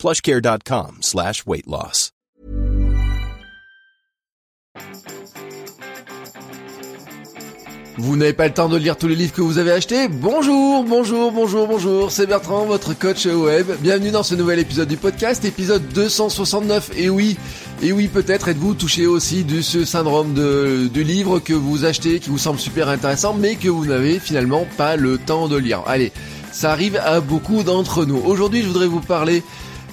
plushcare.com slash weight loss. Vous n'avez pas le temps de lire tous les livres que vous avez achetés? Bonjour, bonjour, bonjour, bonjour, c'est Bertrand, votre coach web. Bienvenue dans ce nouvel épisode du podcast, épisode 269. Et oui, et oui, peut-être êtes-vous touché aussi de ce syndrome de, du livre que vous achetez, qui vous semble super intéressant, mais que vous n'avez finalement pas le temps de lire. Allez, ça arrive à beaucoup d'entre nous. Aujourd'hui, je voudrais vous parler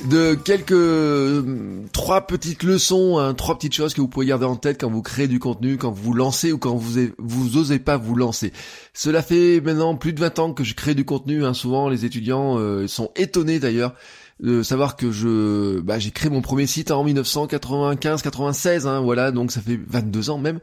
de quelques euh, trois petites leçons, hein, trois petites choses que vous pouvez garder en tête quand vous créez du contenu, quand vous vous lancez ou quand vous vous osez pas vous lancer. Cela fait maintenant plus de 20 ans que je crée du contenu. Hein. Souvent, les étudiants euh, sont étonnés d'ailleurs de savoir que je bah, j'ai créé mon premier site en 1995-96. Hein, voilà, donc ça fait 22 ans même.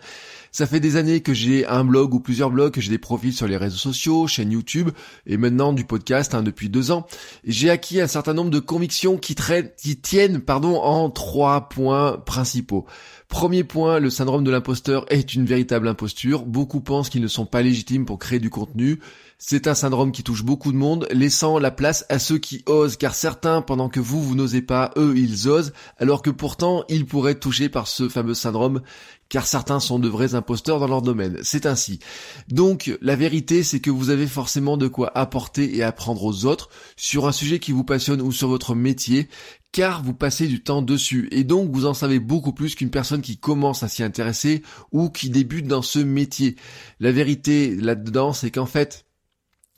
Ça fait des années que j'ai un blog ou plusieurs blogs, que j'ai des profils sur les réseaux sociaux, chaîne YouTube et maintenant du podcast hein, depuis deux ans. J'ai acquis un certain nombre de convictions qui, qui tiennent pardon, en trois points principaux. Premier point, le syndrome de l'imposteur est une véritable imposture. Beaucoup pensent qu'ils ne sont pas légitimes pour créer du contenu. C'est un syndrome qui touche beaucoup de monde, laissant la place à ceux qui osent, car certains, pendant que vous, vous n'osez pas, eux, ils osent, alors que pourtant, ils pourraient être touchés par ce fameux syndrome car certains sont de vrais imposteurs dans leur domaine. C'est ainsi. Donc la vérité c'est que vous avez forcément de quoi apporter et apprendre aux autres sur un sujet qui vous passionne ou sur votre métier, car vous passez du temps dessus et donc vous en savez beaucoup plus qu'une personne qui commence à s'y intéresser ou qui débute dans ce métier. La vérité là-dedans c'est qu'en fait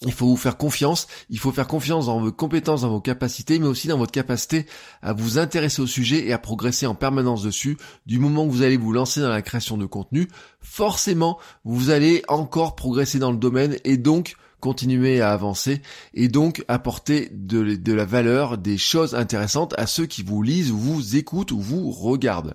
il faut vous faire confiance, il faut faire confiance dans vos compétences, dans vos capacités, mais aussi dans votre capacité à vous intéresser au sujet et à progresser en permanence dessus. Du moment que vous allez vous lancer dans la création de contenu, forcément, vous allez encore progresser dans le domaine et donc continuer à avancer et donc apporter de, la valeur, des choses intéressantes à ceux qui vous lisent ou vous écoutent ou vous regardent.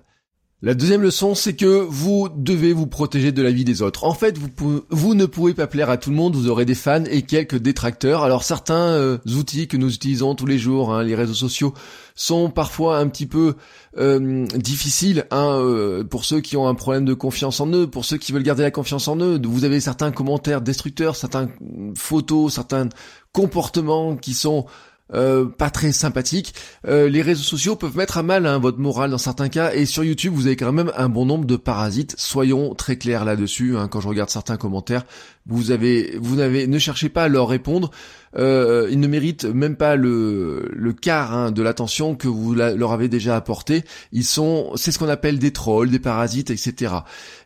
La deuxième leçon, c'est que vous devez vous protéger de la vie des autres. En fait, vous, ne pouvez pas plaire à tout le monde, vous aurez des fans et quelques détracteurs. Alors certains euh, outils que nous utilisons tous les jours, hein, les réseaux sociaux, sont parfois un petit peu euh, difficiles hein, euh, pour ceux qui ont un problème de confiance en eux, pour ceux qui veulent garder la confiance en eux. Vous avez certains commentaires destructeurs, certaines photos, certains comportements qui sont euh, pas très sympathique. Euh, les réseaux sociaux peuvent mettre à mal hein, votre morale dans certains cas et sur YouTube vous avez quand même un bon nombre de parasites. Soyons très clairs là-dessus. Hein, quand je regarde certains commentaires, vous avez, vous n'avez, ne cherchez pas à leur répondre. Euh, ils ne méritent même pas le, le quart hein, de l'attention que vous leur avez déjà apporté. Ils sont, c'est ce qu'on appelle des trolls, des parasites, etc.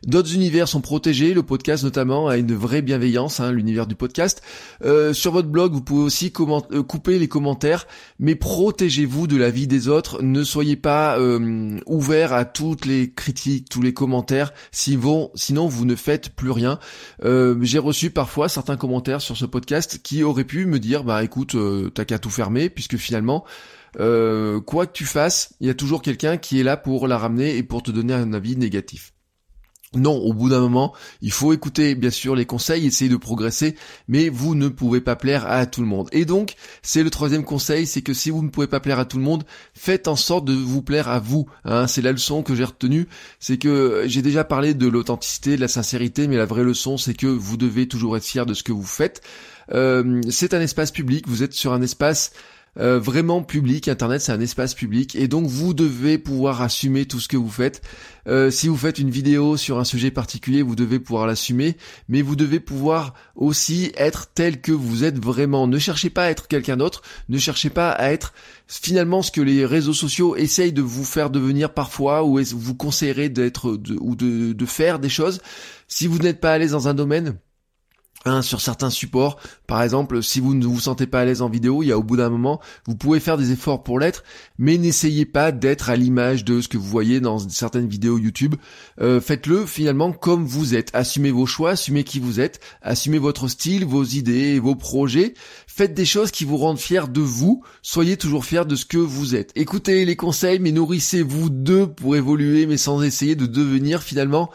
D'autres univers sont protégés. Le podcast notamment a une vraie bienveillance, hein, l'univers du podcast. Euh, sur votre blog, vous pouvez aussi euh, couper les commentaires, mais protégez-vous de la vie des autres. Ne soyez pas euh, ouvert à toutes les critiques, tous les commentaires. Sinon, sinon vous ne faites plus rien. Euh, j'ai reçu parfois certains commentaires sur ce podcast qui auraient pu me dire bah écoute euh, t'as qu'à tout fermer puisque finalement euh, quoi que tu fasses il y a toujours quelqu'un qui est là pour la ramener et pour te donner un avis négatif. Non, au bout d'un moment, il faut écouter bien sûr les conseils, essayer de progresser, mais vous ne pouvez pas plaire à tout le monde. Et donc, c'est le troisième conseil, c'est que si vous ne pouvez pas plaire à tout le monde, faites en sorte de vous plaire à vous. Hein. c'est la leçon que j'ai retenue, c'est que j'ai déjà parlé de l'authenticité, de la sincérité, mais la vraie leçon, c'est que vous devez toujours être fier de ce que vous faites. Euh, c'est un espace public, vous êtes sur un espace euh, vraiment public. Internet, c'est un espace public et donc vous devez pouvoir assumer tout ce que vous faites. Euh, si vous faites une vidéo sur un sujet particulier, vous devez pouvoir l'assumer, mais vous devez pouvoir aussi être tel que vous êtes vraiment. Ne cherchez pas à être quelqu'un d'autre, ne cherchez pas à être finalement ce que les réseaux sociaux essayent de vous faire devenir parfois ou vous conseillerez d'être ou de, de faire des choses. Si vous n'êtes pas à l'aise dans un domaine, sur certains supports. Par exemple, si vous ne vous sentez pas à l'aise en vidéo, il y a au bout d'un moment, vous pouvez faire des efforts pour l'être, mais n'essayez pas d'être à l'image de ce que vous voyez dans certaines vidéos YouTube. Euh, faites-le finalement comme vous êtes. Assumez vos choix, assumez qui vous êtes, assumez votre style, vos idées, vos projets. Faites des choses qui vous rendent fiers de vous. Soyez toujours fiers de ce que vous êtes. Écoutez les conseils, mais nourrissez-vous d'eux pour évoluer, mais sans essayer de devenir finalement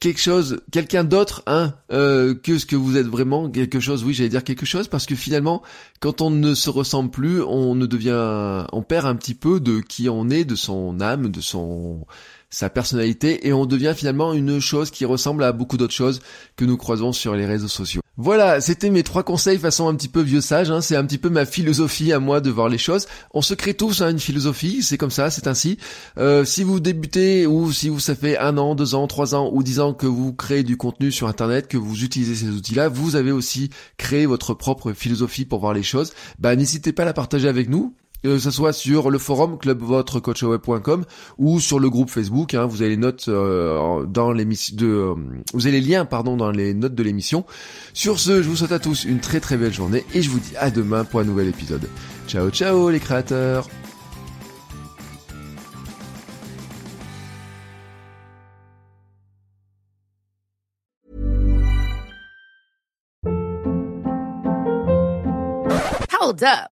quelque chose, quelqu'un d'autre, hein, euh, que ce que vous êtes vraiment, quelque chose. Oui, j'allais dire quelque chose parce que finalement, quand on ne se ressemble plus, on ne devient, on perd un petit peu de qui on est, de son âme, de son sa personnalité et on devient finalement une chose qui ressemble à beaucoup d'autres choses que nous croisons sur les réseaux sociaux. Voilà, c'était mes trois conseils façon un petit peu vieux sage, hein. c'est un petit peu ma philosophie à moi de voir les choses. On se crée tous hein, une philosophie, c'est comme ça, c'est ainsi. Euh, si vous débutez ou si vous ça fait un an, deux ans, trois ans ou dix ans que vous créez du contenu sur internet, que vous utilisez ces outils-là, vous avez aussi créé votre propre philosophie pour voir les choses. Bah n'hésitez pas à la partager avec nous que ce soit sur le forum clubvotrecoachweb.com ou sur le groupe Facebook. Hein, vous avez les notes euh, dans euh, vous avez les liens pardon dans les notes de l'émission. Sur ce, je vous souhaite à tous une très très belle journée et je vous dis à demain pour un nouvel épisode. Ciao ciao les créateurs. Hold up.